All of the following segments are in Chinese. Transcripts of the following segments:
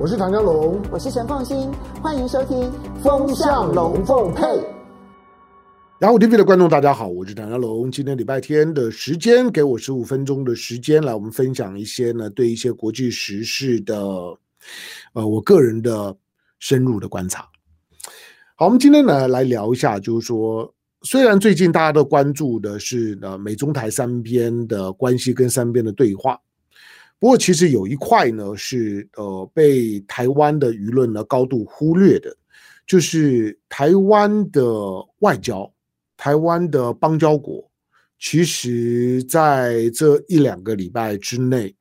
我是唐江龙，我是陈凤新，欢迎收听《风向龙凤配》。雅虎 TV 的观众，大家好，我是唐家龙。今天礼拜天的时间，给我十五分钟的时间，来我们分享一些呢，对一些国际时事的，呃，我个人的深入的观察。好，我们今天呢来聊一下，就是说，虽然最近大家都关注的是呃美中台三边的关系跟三边的对话。不过，其实有一块呢是呃被台湾的舆论呢高度忽略的，就是台湾的外交，台湾的邦交国，其实在这一两个礼拜之内，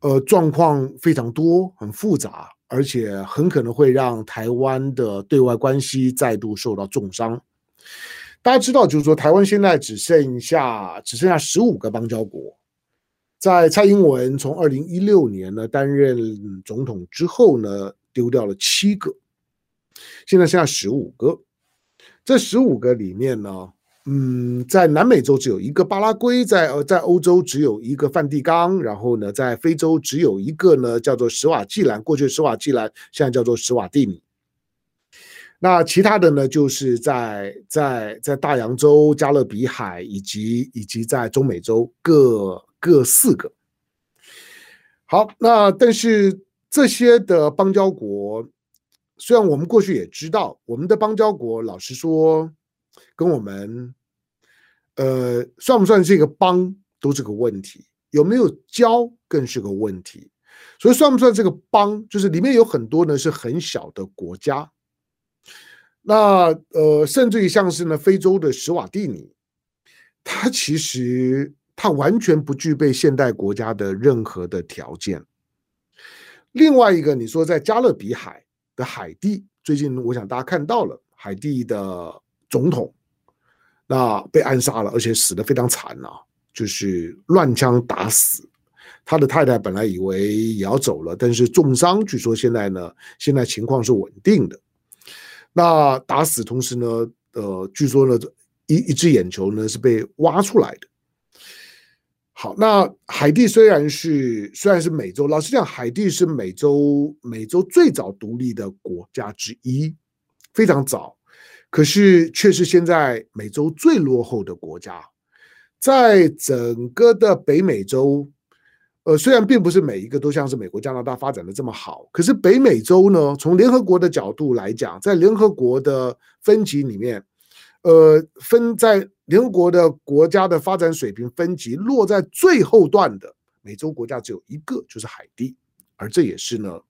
呃状况非常多，很复杂，而且很可能会让台湾的对外关系再度受到重伤。大家知道，就是说台湾现在只剩下只剩下十五个邦交国。在蔡英文从二零一六年呢担任总统之后呢，丢掉了七个，现在剩下十五个。这十五个里面呢，嗯，在南美洲只有一个巴拉圭，在呃在欧洲只有一个梵蒂冈，然后呢，在非洲只有一个呢，叫做史瓦济兰，过去史瓦济兰，现在叫做史瓦蒂尼。那其他的呢，就是在在在大洋洲、加勒比海以及以及在中美洲各。各四个，好，那但是这些的邦交国，虽然我们过去也知道，我们的邦交国，老实说，跟我们，呃，算不算这个邦都是个问题，有没有交更是个问题，所以算不算这个邦，就是里面有很多呢是很小的国家，那呃，甚至于像是呢非洲的史瓦蒂尼，它其实。它完全不具备现代国家的任何的条件。另外一个，你说在加勒比海的海地，最近我想大家看到了，海地的总统那被暗杀了，而且死的非常惨啊，就是乱枪打死。他的太太本来以为也要走了，但是重伤，据说现在呢，现在情况是稳定的。那打死同时呢，呃，据说呢，一一只眼球呢是被挖出来的。好，那海地虽然是虽然是美洲，老实讲，海地是美洲美洲最早独立的国家之一，非常早，可是却是现在美洲最落后的国家。在整个的北美洲，呃，虽然并不是每一个都像是美国、加拿大发展的这么好，可是北美洲呢，从联合国的角度来讲，在联合国的分级里面，呃，分在。联合国的国家的发展水平分级落在最后段的美洲国家只有一个，就是海地，而这也是呢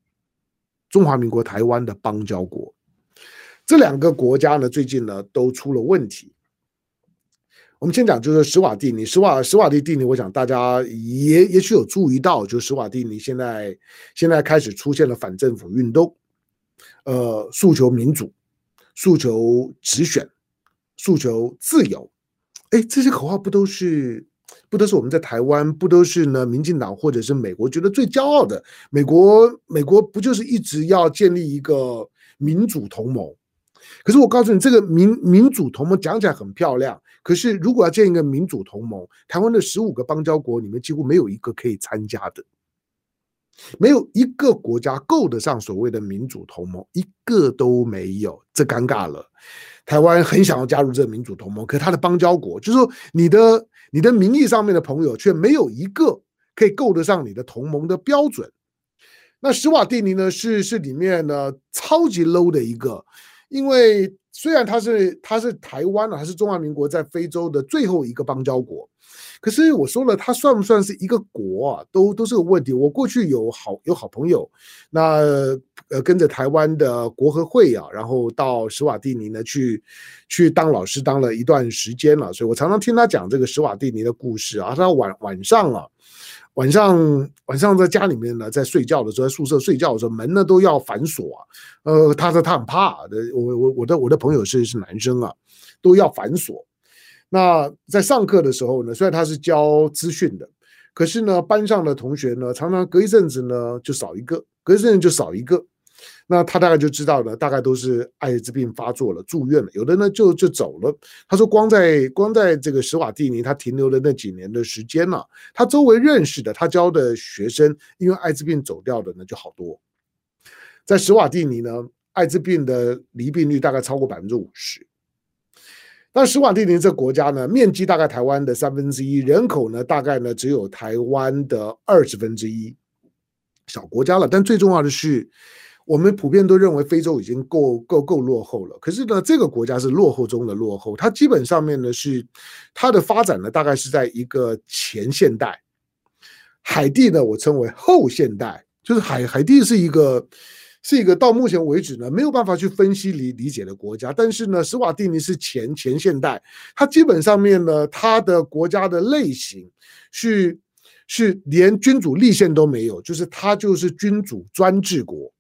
中华民国台湾的邦交国。这两个国家呢，最近呢都出了问题。我们先讲就是史瓦蒂尼，史瓦史瓦蒂蒂尼，我想大家也也许有注意到，就史瓦蒂尼现在现在开始出现了反政府运动，呃，诉求民主，诉求直选，诉求自由。哎，这些口号不都是不都是我们在台湾不都是呢？民进党或者是美国觉得最骄傲的，美国美国不就是一直要建立一个民主同盟？可是我告诉你，这个民民主同盟讲起来很漂亮，可是如果要建一个民主同盟，台湾的十五个邦交国里面几乎没有一个可以参加的，没有一个国家够得上所谓的民主同盟，一个都没有，这尴尬了。台湾很想要加入这个民主同盟，可他的邦交国，就是说你的你的名义上面的朋友却没有一个可以够得上你的同盟的标准。那施瓦蒂尼呢，是是里面呢超级 low 的一个，因为虽然他是他是台湾啊，还是中华民国在非洲的最后一个邦交国。可是我说了，他算不算是一个国啊？都都是个问题。我过去有好有好朋友，那呃跟着台湾的国合会啊，然后到史瓦蒂尼呢去去当老师，当了一段时间了，所以我常常听他讲这个史瓦蒂尼的故事啊。他晚晚上啊，晚上晚上在家里面呢，在睡觉的时候，在宿舍睡觉的时候，门呢都要反锁啊。呃，他说他很怕的，我我我的我的朋友是是男生啊，都要反锁。那在上课的时候呢，虽然他是教资讯的，可是呢，班上的同学呢，常常隔一阵子呢就少一个，隔一阵子就少一个。那他大概就知道了，大概都是艾滋病发作了，住院了，有的呢就就走了。他说，光在光在这个史瓦蒂尼，他停留的那几年的时间呢，他周围认识的，他教的学生，因为艾滋病走掉的呢就好多。在史瓦蒂尼呢，艾滋病的离病率大概超过百分之五十。但史瓦蒂尼这个国家呢，面积大概台湾的三分之一，人口呢大概呢只有台湾的二十分之一，小国家了。但最重要的是，我们普遍都认为非洲已经够够够落后了。可是呢，这个国家是落后中的落后，它基本上面呢是它的发展呢大概是在一个前现代。海地呢，我称为后现代，就是海海地是一个。是一个到目前为止呢没有办法去分析理理解的国家，但是呢，斯瓦蒂尼是前前现代，它基本上面呢，它的国家的类型是是连君主立宪都没有，就是它就是君主专制国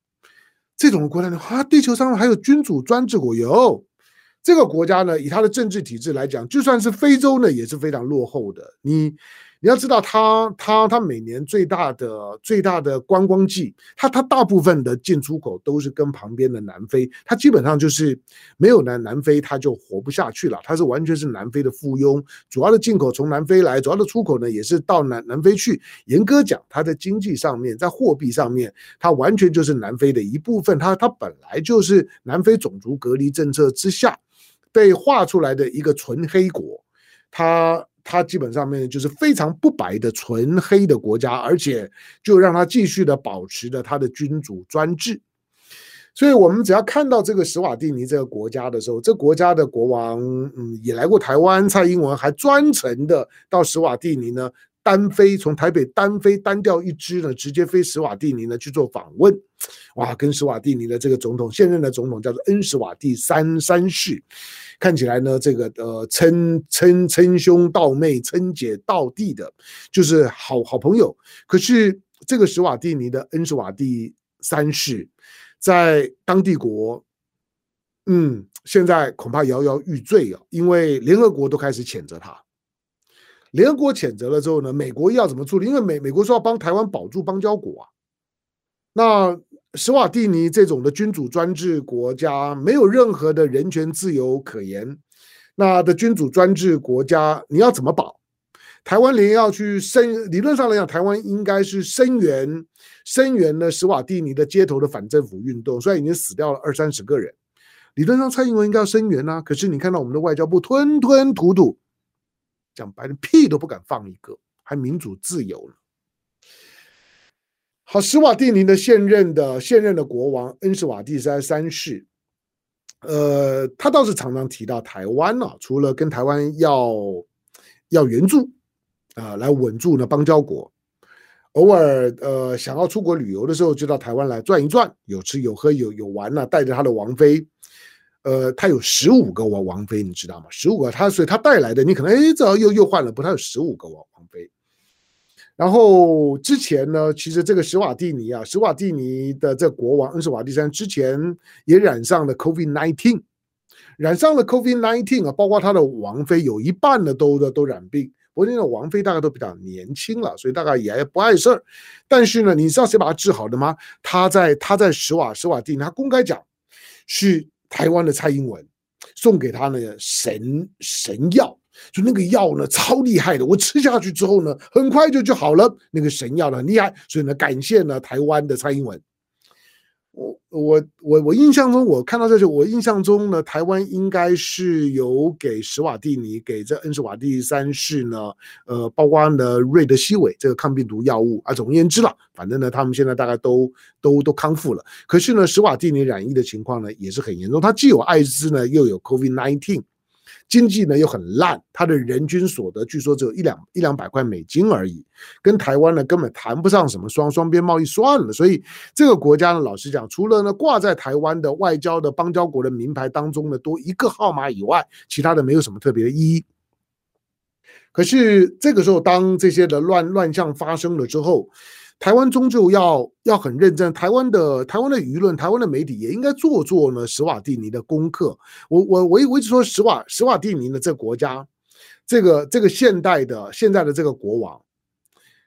这种国家呢，啊，地球上还有君主专制国有这个国家呢，以它的政治体制来讲，就算是非洲呢也是非常落后的，你。你要知道他，他他他每年最大的最大的观光季，他他大部分的进出口都是跟旁边的南非，他基本上就是没有南南非他就活不下去了，他是完全是南非的附庸，主要的进口从南非来，主要的出口呢也是到南南非去。严格讲，他在经济上面，在货币上面，他完全就是南非的一部分，他他本来就是南非种族隔离政策之下被划出来的一个纯黑国，他。它基本上面就是非常不白的纯黑的国家，而且就让它继续的保持着它的君主专制。所以，我们只要看到这个史瓦蒂尼这个国家的时候，这国家的国王嗯也来过台湾，蔡英文还专程的到史瓦蒂尼呢。单飞从台北单飞单调一支呢，直接飞史瓦蒂尼呢去做访问，哇，跟史瓦蒂尼的这个总统现任的总统叫做恩史瓦蒂三三世，看起来呢这个呃称称称兄道妹称姐道弟的，就是好好朋友。可是这个史瓦蒂尼的恩史瓦蒂三世在当地国，嗯，现在恐怕摇摇欲坠啊，因为联合国都开始谴责他。联合国谴责了之后呢，美国又要怎么处理？因为美美国说要帮台湾保住邦交国啊。那史瓦蒂尼这种的君主专制国家，没有任何的人权自由可言。那的君主专制国家，你要怎么保？台湾连要去声，理论上来讲，台湾应该是声援声援了史瓦蒂尼的街头的反政府运动，虽然已经死掉了二三十个人。理论上蔡英文应该要声援啊，可是你看到我们的外交部吞吞吐吐。讲白了，屁都不敢放一个，还民主自由呢。好，史瓦蒂尼的现任的现任的国王恩史瓦蒂三三世，呃，他倒是常常提到台湾呢、啊，除了跟台湾要要援助啊、来稳住呢邦交国，偶尔呃想要出国旅游的时候，就到台湾来转一转，有吃有喝有有玩呢、带着他的王妃。呃，他有十五个王王妃，你知道吗？十五个，他所以他带来的，你可能哎，这又又换了，不，他有十五个王王妃。然后之前呢，其实这个史瓦蒂尼啊，史瓦蒂尼的这国王恩史瓦蒂三之前也染上了 COVID-19，染上了 COVID-19 啊，包括他的王妃有一半呢都的都染病。不过那个王妃大概都比较年轻了，所以大概也不碍事儿。但是呢，你知道谁把他治好的吗？他在他在史瓦史瓦蒂尼，他公开讲是。台湾的蔡英文送给他那个神神药，就那个药呢超厉害的，我吃下去之后呢，很快就就好了。那个神药呢很厉害，所以呢感谢呢台湾的蔡英文。我我我我印象中，我看到这些，我印象中呢，台湾应该是有给史瓦蒂尼，给这恩施瓦蒂三世呢，呃，包括呢瑞德西韦这个抗病毒药物啊。总而言之了，反正呢，他们现在大概都都都康复了。可是呢，史瓦蒂尼染疫的情况呢也是很严重，他既有艾滋呢，又有 COVID-19。经济呢又很烂，它的人均所得据说只有一两一两百块美金而已，跟台湾呢根本谈不上什么双双边贸易算了。所以这个国家呢，老实讲，除了呢挂在台湾的外交的邦交国的名牌当中呢多一个号码以外，其他的没有什么特别的意义。可是这个时候，当这些的乱乱象发生了之后，台湾终究要要很认真，台湾的台湾的舆论，台湾的媒体也应该做做呢史瓦蒂尼的功课。我我我我一直说史瓦史瓦蒂尼的这个国家，这个这个现代的现在的这个国王，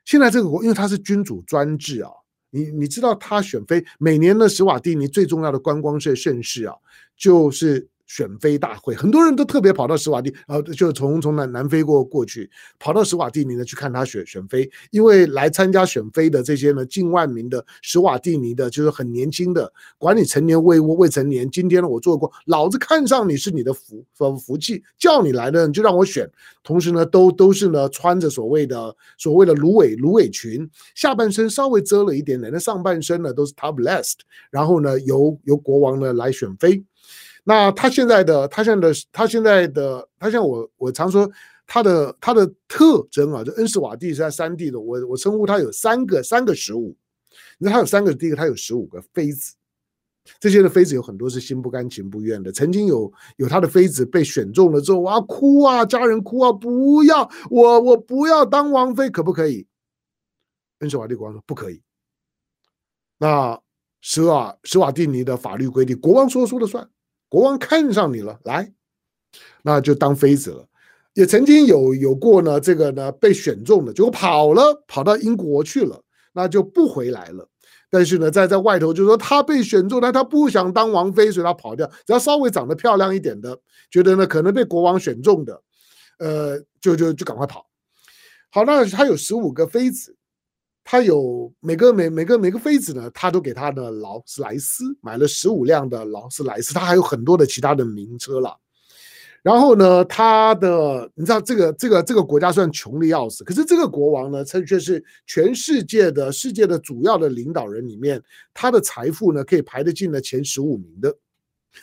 现在这个国因为他是君主专制啊，你你知道他选妃每年的史瓦蒂尼最重要的观光是盛事啊，就是选妃大会，很多人都特别跑到史瓦蒂，呃，就从从南南非过过去，跑到史瓦蒂尼呢去看他选选妃，因为来参加选妃的这些呢近万名的史瓦蒂尼的，就是很年轻的，管你成年未未成年，今天呢我做过，老子看上你是你的福福福气，叫你来的你就让我选，同时呢都都是呢穿着所谓的所谓的芦苇芦苇裙，下半身稍微遮了一点点，那上半身呢都是 topless，然后呢由由国王呢来选妃。那他现在的，他现在的，他现在的，他像我，我常说他的他的特征啊，就恩施瓦蒂是在三地的，我我称呼他有三个三个十五，你看他有三个，第一个他有十五个妃子，这些的妃子有很多是心不甘情不愿的，曾经有有他的妃子被选中了之后啊哭啊，家人哭啊，不要我我不要当王妃，可不可以？恩施瓦蒂国王说不可以。那史瓦史瓦蒂尼的法律规定，国王说说了算。国王看上你了，来，那就当妃子了。也曾经有有过呢，这个呢被选中的，结果跑了，跑到英国去了，那就不回来了。但是呢，在在外头就说他被选中，但他不想当王妃，所以他跑掉。只要稍微长得漂亮一点的，觉得呢可能被国王选中的，呃，就就就赶快跑。好，那他有十五个妃子。他有每个每每个每个妃子呢，他都给他的劳斯莱斯买了十五辆的劳斯莱斯，他还有很多的其他的名车了。然后呢，他的你知道这个这个这个国家算穷的要死，可是这个国王呢，他却是全世界的世界的主要的领导人里面，他的财富呢可以排得进了前十五名的。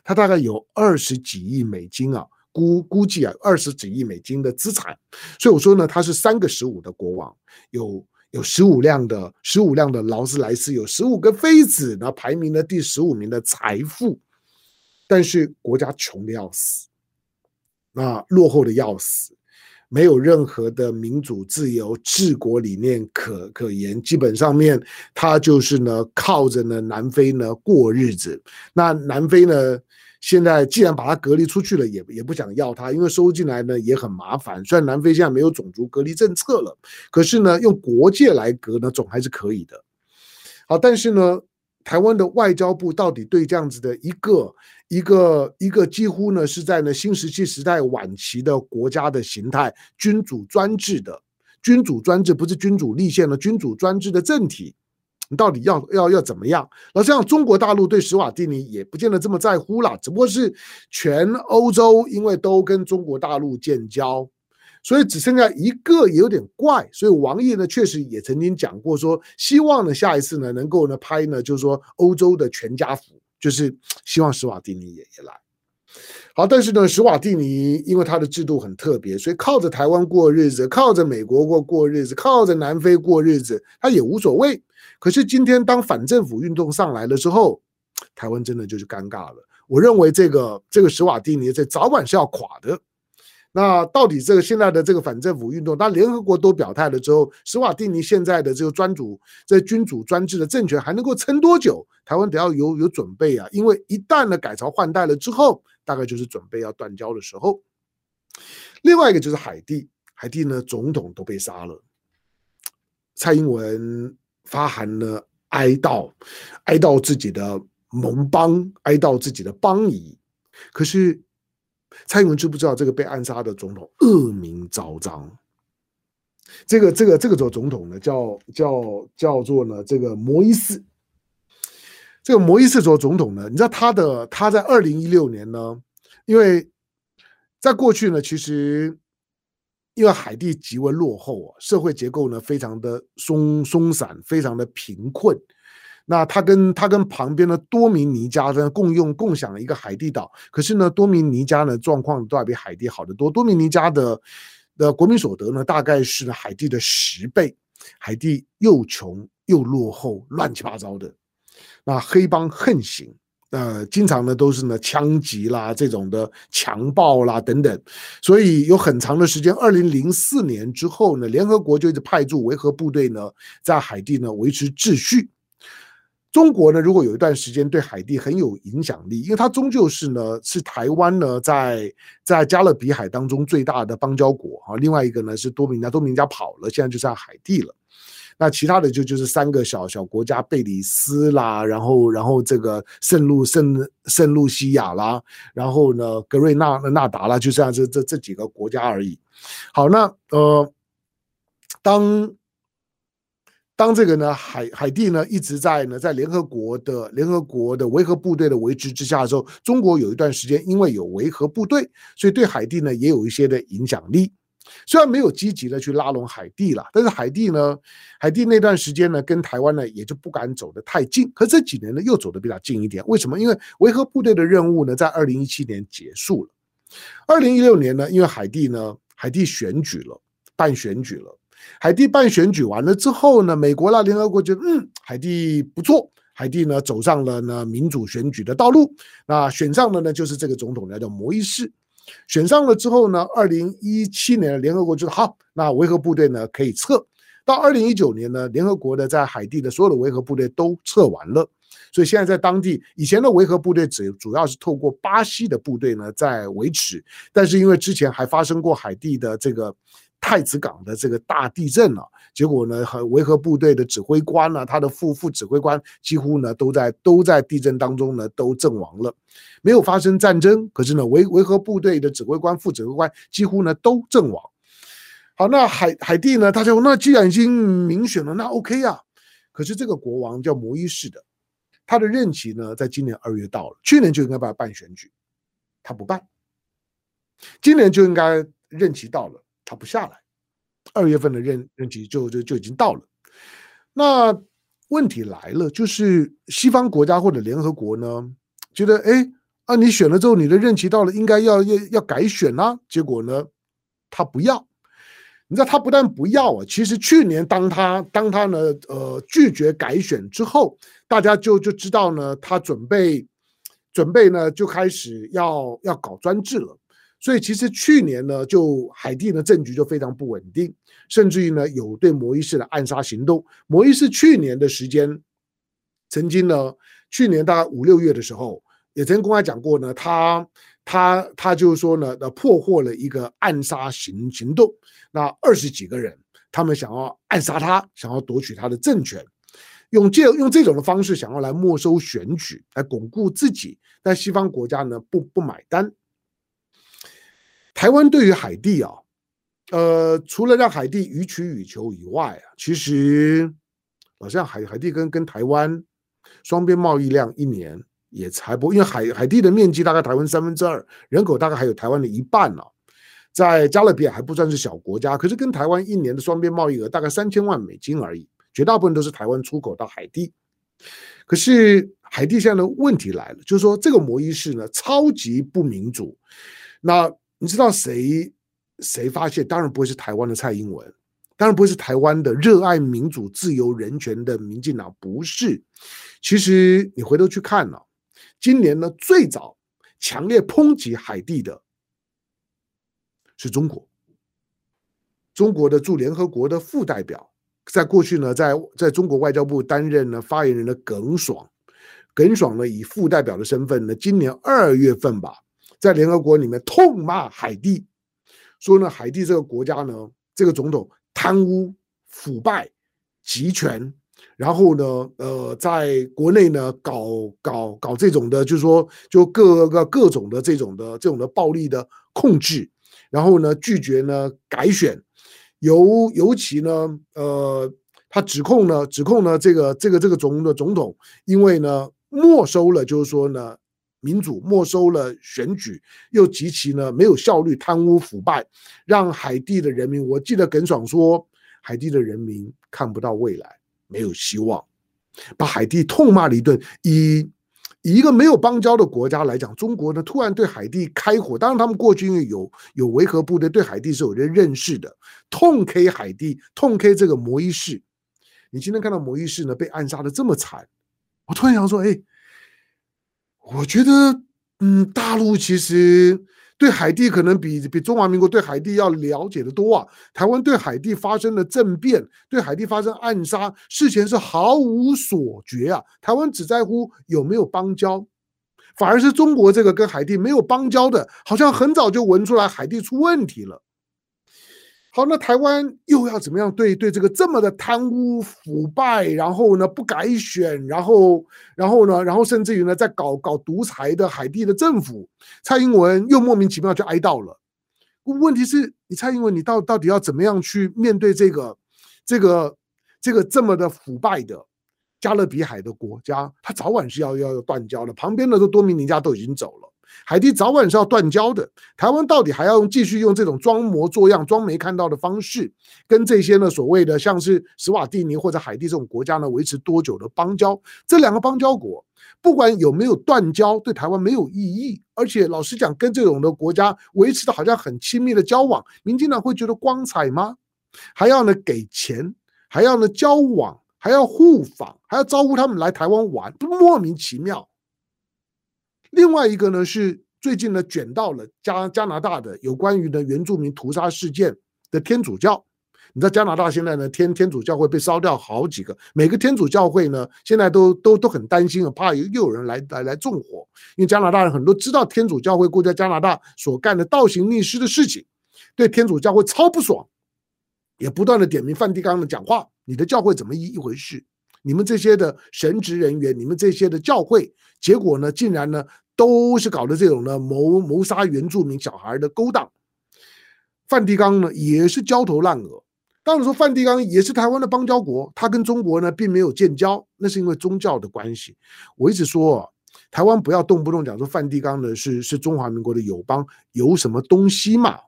他大概有二十几亿美金啊，估估计啊二十几亿美金的资产。所以我说呢，他是三个十五的国王有。有十五辆的十五辆的劳斯莱斯，有十五个妃子，那排名了第十五名的财富，但是国家穷的要死，那落后的要死，没有任何的民主自由治国理念可可言，基本上面他就是呢靠着呢南非呢过日子，那南非呢。现在既然把他隔离出去了，也也不想要他，因为收进来呢也很麻烦。虽然南非现在没有种族隔离政策了，可是呢用国界来隔呢总还是可以的。好，但是呢台湾的外交部到底对这样子的一个一个一个几乎呢是在呢新石器时代晚期的国家的形态，君主专制的君主专制，不是君主立宪的君主专制的政体。你到底要要要怎么样？那这样中国大陆对史瓦蒂尼也不见得这么在乎了，只不过是全欧洲因为都跟中国大陆建交，所以只剩下一个也有点怪。所以王毅呢确实也曾经讲过说，希望呢下一次呢能够呢拍呢就是说欧洲的全家福，就是 希望史瓦蒂尼也也来。好，但是呢史瓦蒂尼因为他的制度很特别，所以靠着台湾过日子，靠着美国过过日子，靠着南非过日子，他也无所谓。可是今天当反政府运动上来了之后，台湾真的就是尴尬了。我认为这个这个史瓦蒂尼这早晚是要垮的。那到底这个现在的这个反政府运动，当联合国都表态了之后，史瓦蒂尼现在的这个专主这君主专制的政权还能够撑多久？台湾得要有有准备啊，因为一旦呢改朝换代了之后，大概就是准备要断交的时候。另外一个就是海地，海地呢总统都被杀了，蔡英文。发函呢，哀悼，哀悼自己的盟邦，哀悼自己的邦谊。可是蔡英文知不知道这个被暗杀的总统恶名昭彰？这个这个这个总总统呢，叫叫叫做呢这个摩伊斯。这个摩伊斯做总统呢，你知道他的他在二零一六年呢，因为在过去呢，其实。因为海地极为落后啊，社会结构呢非常的松松散，非常的贫困。那他跟他跟旁边的多米尼加呢共用共享一个海地岛，可是呢多米尼加呢状况都要比海地好得多。多米尼加的的国民所得呢大概是海地的十倍，海地又穷又落后，乱七八糟的，那黑帮横行。呃，经常呢都是呢枪击啦，这种的强暴啦等等，所以有很长的时间，二零零四年之后呢，联合国就一直派驻维和部队呢在海地呢维持秩序。中国呢，如果有一段时间对海地很有影响力，因为它终究是呢是台湾呢在在加勒比海当中最大的邦交国啊，另外一个呢是多米尼加，多米尼加跑了，现在就在海地了。那其他的就就是三个小小国家，贝里斯啦，然后然后这个圣路圣圣路西亚啦，然后呢格瑞纳纳达啦，就这样这这这几个国家而已。好，那呃，当当这个呢海海地呢一直在呢在联合国的联合国的维和部队的维持之下的时候，中国有一段时间因为有维和部队，所以对海地呢也有一些的影响力。虽然没有积极的去拉拢海地了，但是海地呢，海地那段时间呢，跟台湾呢也就不敢走得太近。可这几年呢，又走得比较近一点。为什么？因为维和部队的任务呢，在二零一七年结束了。二零一六年呢，因为海地呢，海地选举了，办选举了。海地办选举完了之后呢，美国啦、联合国觉得，嗯，海地不错，海地呢走上了呢民主选举的道路。那选上的呢，就是这个总统，叫摩伊士。选上了之后呢，二零一七年联合国就说好，那维和部队呢可以撤。到二零一九年呢，联合国的在海地的所有的维和部队都撤完了，所以现在在当地以前的维和部队只主要是透过巴西的部队呢在维持，但是因为之前还发生过海地的这个。太子港的这个大地震了，结果呢，和维和部队的指挥官呢，他的副副指挥官几乎呢都在都在地震当中呢都阵亡了，没有发生战争，可是呢维维和部队的指挥官、副指挥官几乎呢都阵亡。好，那海海地呢，他说那既然已经民选了，那 OK 啊。可是这个国王叫摩伊士的，他的任期呢在今年二月到了，去年就应该把他办选举，他不办，今年就应该任期到了。他不下来，二月份的任任期就就就已经到了。那问题来了，就是西方国家或者联合国呢，觉得哎啊，你选了之后，你的任期到了，应该要要要改选啊。结果呢，他不要。你知道他不但不要啊，其实去年当他当他呢呃拒绝改选之后，大家就就知道呢，他准备准备呢就开始要要搞专制了。所以其实去年呢，就海地的政局就非常不稳定，甚至于呢有对摩伊士的暗杀行动。摩伊士去年的时间，曾经呢，去年大概五六月的时候，也曾公开讲过呢，他他他就是说呢，呃，破获了一个暗杀行行动，那二十几个人，他们想要暗杀他，想要夺取他的政权，用这用这种的方式想要来没收选举，来巩固自己，但西方国家呢不不买单。台湾对于海地啊，呃，除了让海地予取予求以外啊，其实好像海海地跟跟台湾双边贸易量一年也才不，因为海海地的面积大概台湾三分之二，人口大概还有台湾的一半呢，在加勒比海还不算是小国家，可是跟台湾一年的双边贸易额大概三千万美金而已，绝大部分都是台湾出口到海地。可是海地现在的问题来了，就是说这个摩依士呢，超级不民主，那。你知道谁谁发现？当然不会是台湾的蔡英文，当然不会是台湾的热爱民主、自由、人权的民进党，不是。其实你回头去看呢，今年呢最早强烈抨击海地的是中国。中国的驻联合国的副代表，在过去呢，在在中国外交部担任呢发言人的耿爽，耿爽呢以副代表的身份呢，今年二月份吧。在联合国里面痛骂海地，说呢，海地这个国家呢，这个总统贪污腐败集权，然后呢，呃，在国内呢搞搞搞这种的，就是说就各个各种的这种的这种的暴力的控制，然后呢拒绝呢改选，尤尤其呢，呃，他指控呢指控呢这个这个这个总的总统，因为呢没收了，就是说呢。民主没收了选举，又极其呢没有效率、贪污腐败，让海地的人民，我记得耿爽说，海地的人民看不到未来，没有希望，把海地痛骂了一顿。以以一个没有邦交的国家来讲，中国呢突然对海地开火，当然他们过去因为有有维和部队，对海地是有人认识的，痛 K 海地，痛 K 这个摩伊士。你今天看到摩伊士呢被暗杀的这么惨，我突然想说，哎。我觉得，嗯，大陆其实对海地可能比比中华民国对海地要了解的多啊。台湾对海地发生了政变，对海地发生暗杀，事前是毫无所觉啊。台湾只在乎有没有邦交，反而是中国这个跟海地没有邦交的，好像很早就闻出来海地出问题了。好，那台湾又要怎么样对对这个这么的贪污腐败，然后呢不改选，然后然后呢，然后甚至于呢在搞搞独裁的海地的政府，蔡英文又莫名其妙就哀悼了。问题是你蔡英文，你到到底要怎么样去面对这个这个这个这么的腐败的加勒比海的国家？他早晚是要要断交的。旁边的都多米尼加都已经走了。海地早晚是要断交的，台湾到底还要用继续用这种装模作样、装没看到的方式，跟这些呢所谓的像是史瓦蒂尼或者海地这种国家呢维持多久的邦交？这两个邦交国不管有没有断交，对台湾没有意义。而且老实讲，跟这种的国家维持的好像很亲密的交往，民进党会觉得光彩吗？还要呢给钱，还要呢交往，还要互访，还要招呼他们来台湾玩，不莫名其妙。另外一个呢是最近呢卷到了加加拿大的有关于呢原住民屠杀事件的天主教，你知道加拿大现在呢天天主教会被烧掉好几个，每个天主教会呢现在都都都很担心啊，怕又有人来来来纵火，因为加拿大人很多知道天主教会过在加拿大所干的倒行逆施的事情，对天主教会超不爽，也不断的点名梵蒂冈的讲话，你的教会怎么一一回事？你们这些的神职人员，你们这些的教会，结果呢，竟然呢，都是搞的这种呢谋谋杀原住民小孩的勾当。梵蒂冈呢，也是焦头烂额。当然说梵蒂冈也是台湾的邦交国，他跟中国呢并没有建交，那是因为宗教的关系。我一直说，台湾不要动不动讲说梵蒂冈呢是是中华民国的友邦，有什么东西嘛？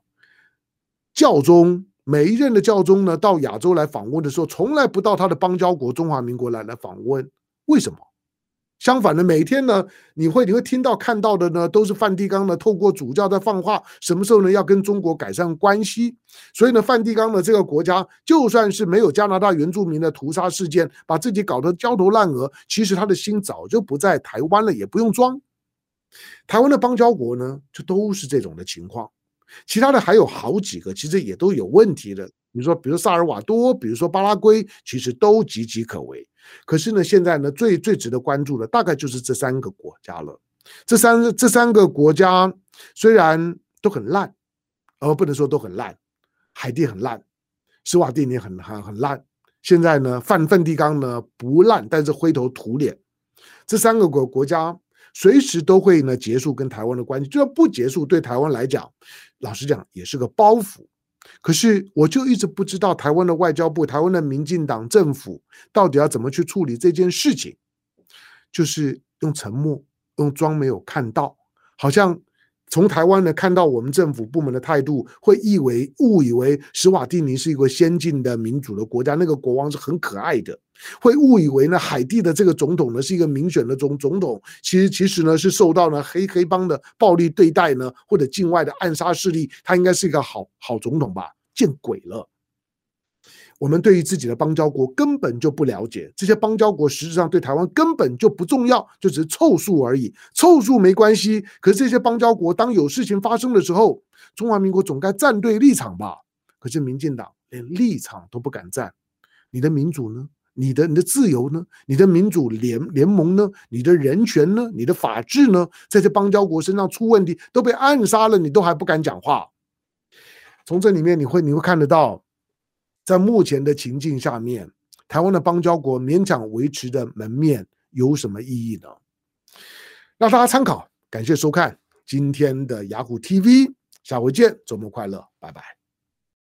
教宗。每一任的教宗呢，到亚洲来访问的时候，从来不到他的邦交国中华民国来来访问，为什么？相反的，每天呢，你会你会听到看到的呢，都是梵蒂冈呢透过主教在放话，什么时候呢要跟中国改善关系？所以呢，梵蒂冈的这个国家，就算是没有加拿大原住民的屠杀事件，把自己搞得焦头烂额，其实他的心早就不在台湾了，也不用装。台湾的邦交国呢，就都是这种的情况。其他的还有好几个，其实也都有问题的。比如说，比如萨尔瓦多，比如说巴拉圭，其实都岌岌可危。可是呢，现在呢，最最值得关注的大概就是这三个国家了。这三这三个国家虽然都很烂，而不能说都很烂，海地很烂，斯瓦蒂尼很很很烂。现在呢，梵梵蒂冈呢不烂，但是灰头土脸。这三个国国家。随时都会呢结束跟台湾的关系，就算不结束，对台湾来讲，老实讲也是个包袱。可是我就一直不知道台湾的外交部、台湾的民进党政府到底要怎么去处理这件事情，就是用沉默，用装没有看到，好像。从台湾呢看到我们政府部门的态度，会以为误以为史瓦蒂尼是一个先进的民主的国家，那个国王是很可爱的，会误以为呢海地的这个总统呢是一个民选的总总统，其实其实呢是受到呢黑黑帮的暴力对待呢，或者境外的暗杀势力，他应该是一个好好总统吧？见鬼了！我们对于自己的邦交国根本就不了解，这些邦交国实质上对台湾根本就不重要，就只是凑数而已。凑数没关系，可是这些邦交国当有事情发生的时候，中华民国总该站对立场吧？可是民进党连立场都不敢站。你的民主呢？你的你的自由呢？你的民主联联盟呢？你的人权呢？你的法治呢？在这邦交国身上出问题，都被暗杀了，你都还不敢讲话。从这里面你会你会看得到。在目前的情境下面，台湾的邦交国勉强维持的门面有什么意义呢？让大家参考。感谢收看今天的雅虎 TV，下回见，周末快乐，拜拜。